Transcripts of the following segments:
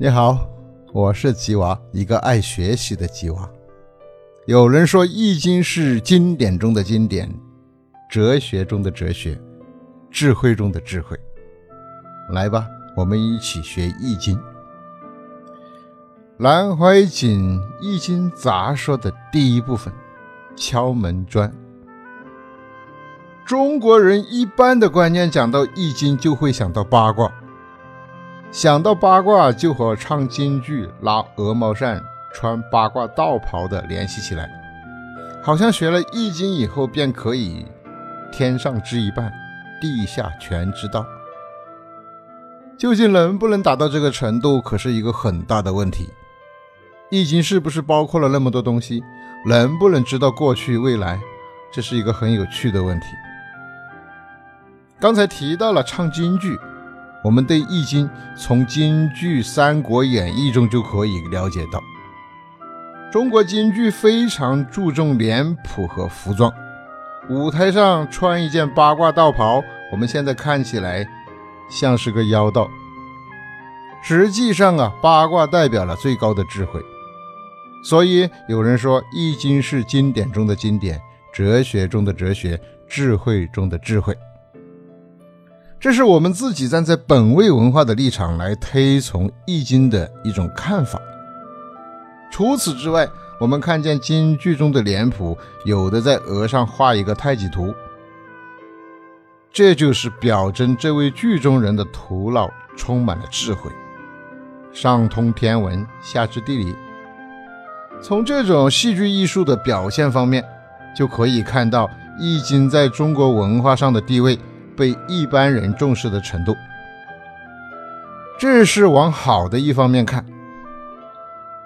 你好，我是吉娃，一个爱学习的吉娃。有人说，《易经》是经典中的经典，哲学中的哲学，智慧中的智慧。来吧，我们一起学《易经》。南怀瑾《易经杂说》的第一部分：敲门砖。中国人一般的观念，讲到《易经》就会想到八卦，想到八卦就和唱京剧、拉鹅毛扇。穿八卦道袍的联系起来，好像学了易经以后便可以天上知一半，地下全知道。究竟能不能达到这个程度，可是一个很大的问题。易经是不是包括了那么多东西？能不能知道过去未来？这是一个很有趣的问题。刚才提到了唱京剧，我们对易经从京剧《三国演义》中就可以了解到。中国京剧非常注重脸谱和服装，舞台上穿一件八卦道袍，我们现在看起来像是个妖道。实际上啊，八卦代表了最高的智慧，所以有人说《易经》是经典中的经典，哲学中的哲学，智慧中的智慧。这是我们自己站在本位文化的立场来推崇《易经》的一种看法。除此之外，我们看见京剧中的脸谱，有的在额上画一个太极图，这就是表征这位剧中人的头脑充满了智慧，上通天文，下知地理。从这种戏剧艺术的表现方面，就可以看到《易经》在中国文化上的地位被一般人重视的程度。这是往好的一方面看。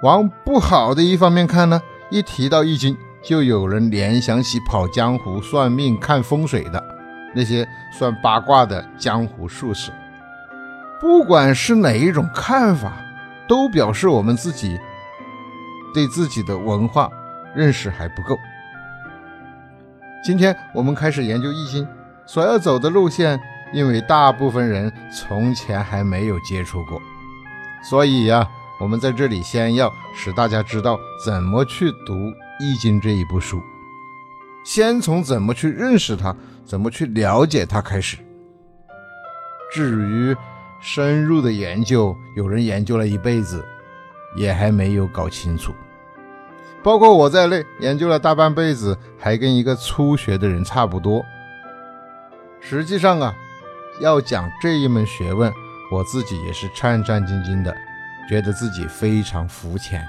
往不好的一方面看呢，一提到易经，就有人联想起跑江湖、算命、看风水的那些算八卦的江湖术士。不管是哪一种看法，都表示我们自己对自己的文化认识还不够。今天我们开始研究易经，所要走的路线，因为大部分人从前还没有接触过，所以呀。我们在这里先要使大家知道怎么去读《易经》这一部书，先从怎么去认识它、怎么去了解它开始。至于深入的研究，有人研究了一辈子，也还没有搞清楚。包括我在内，研究了大半辈子，还跟一个初学的人差不多。实际上啊，要讲这一门学问，我自己也是战战兢兢的。觉得自己非常肤浅，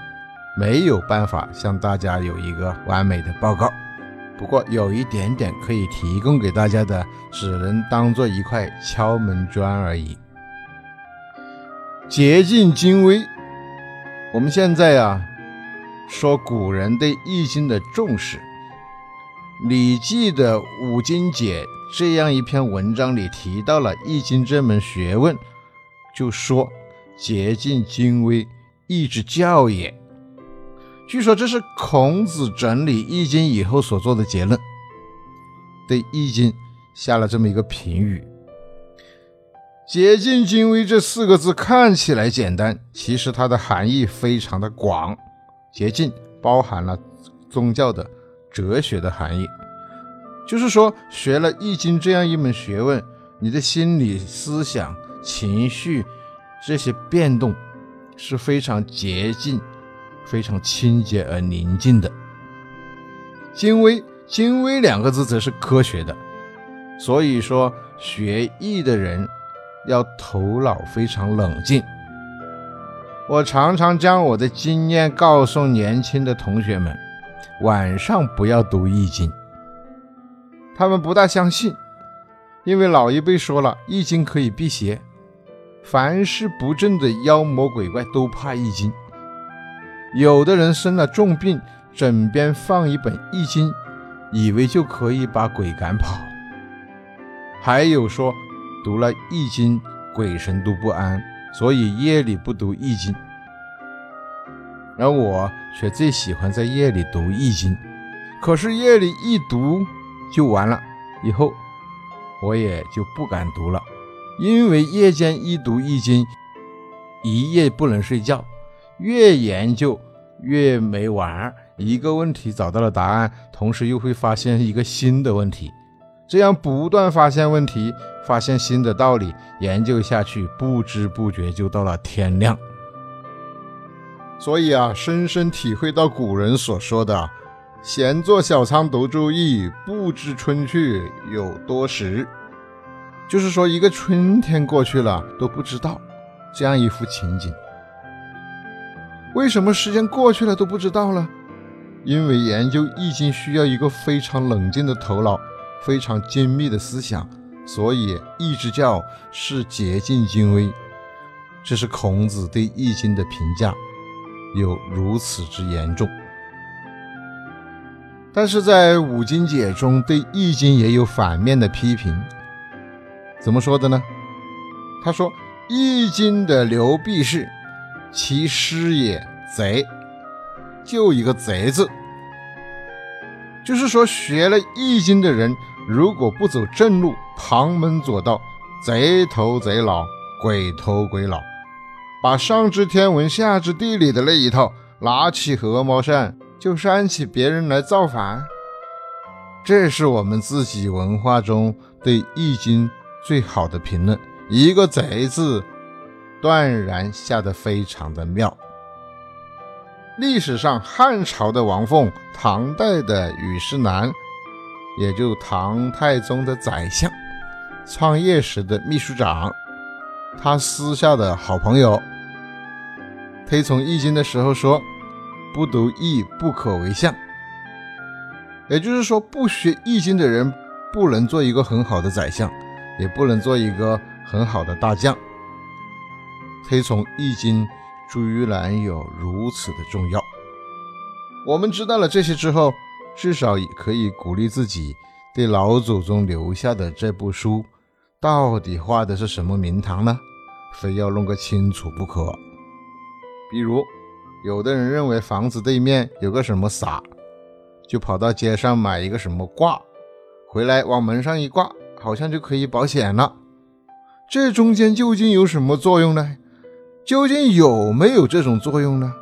没有办法向大家有一个完美的报告。不过有一点点可以提供给大家的，只能当做一块敲门砖而已。竭尽精微，我们现在呀说古人对《易经》的重视，《礼记》的《五经解》这样一篇文章里提到了《易经》这门学问，就说。竭尽精微，易之教也。据说这是孔子整理《易经》以后所做的结论，对《易经》下了这么一个评语。竭尽精微这四个字看起来简单，其实它的含义非常的广。竭尽包含了宗教的、哲学的含义，就是说学了《易经》这样一门学问，你的心理、思想、情绪。这些变动是非常洁净、非常清洁而宁静的。精微，精微两个字则是科学的。所以说，学易的人要头脑非常冷静。我常常将我的经验告诉年轻的同学们：晚上不要读易经。他们不大相信，因为老一辈说了，易经可以辟邪。凡是不正的妖魔鬼怪都怕易经，有的人生了重病，枕边放一本易经，以为就可以把鬼赶跑。还有说读了易经，鬼神都不安，所以夜里不读易经。而我却最喜欢在夜里读易经，可是夜里一读就完了，以后我也就不敢读了。因为夜间一读易经，一夜不能睡觉，越研究越没完。一个问题找到了答案，同时又会发现一个新的问题，这样不断发现问题，发现新的道理，研究下去，不知不觉就到了天亮。所以啊，深深体会到古人所说的“闲坐小仓读周易，不知春去有多时”，就是说一个春天过去了都不知道，这样一幅情景。为什么时间过去了都不知道了？因为研究易经需要一个非常冷静的头脑，非常精密的思想，所以易之教是竭尽精微。这是孔子对易经的评价，有如此之严重。但是在五经解中，对易经也有反面的批评。怎么说的呢？他说：“易经的流弊是，其师也贼。”就一个贼字，就是说学了易经的人，如果不走正路，旁门左道，贼头贼脑，鬼头鬼脑，把上知天文下知地理的那一套拿起鹅毛扇就扇起别人来造反，这是我们自己文化中对易经最好的评论。一个贼字，断然下得非常的妙。历史上，汉朝的王凤，唐代的虞世南，也就唐太宗的宰相，创业时的秘书长，他私下的好朋友，推崇《易经》的时候说：“不读易，不可为相。”也就是说，不学《易经》的人，不能做一个很好的宰相，也不能做一个很好的大将。推崇《易经》。居然有如此的重要。我们知道了这些之后，至少也可以鼓励自己，对老祖宗留下的这部书，到底画的是什么名堂呢？非要弄个清楚不可。比如，有的人认为房子对面有个什么傻，就跑到街上买一个什么挂，回来往门上一挂，好像就可以保险了。这中间究竟有什么作用呢？究竟有没有这种作用呢？